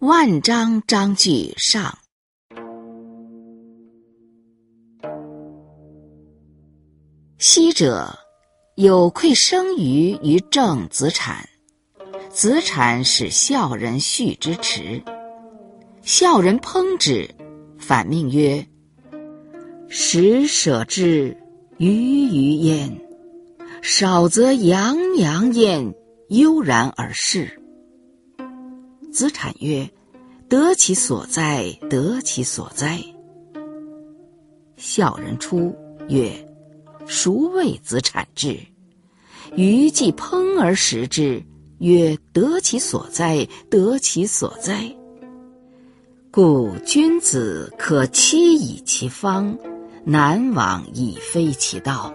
万章章句上。昔者，有愧生于于正子产，子产使孝人畜之迟，孝人烹之，反命曰：“食舍之，鱼鱼焉；少则洋洋焉，悠然而逝。”子产曰：“得其所哉，得其所哉。”孝人出曰。孰谓子产之？余既烹而食之，曰：“得其所哉，得其所哉。”故君子可期以其方，南往以非其道。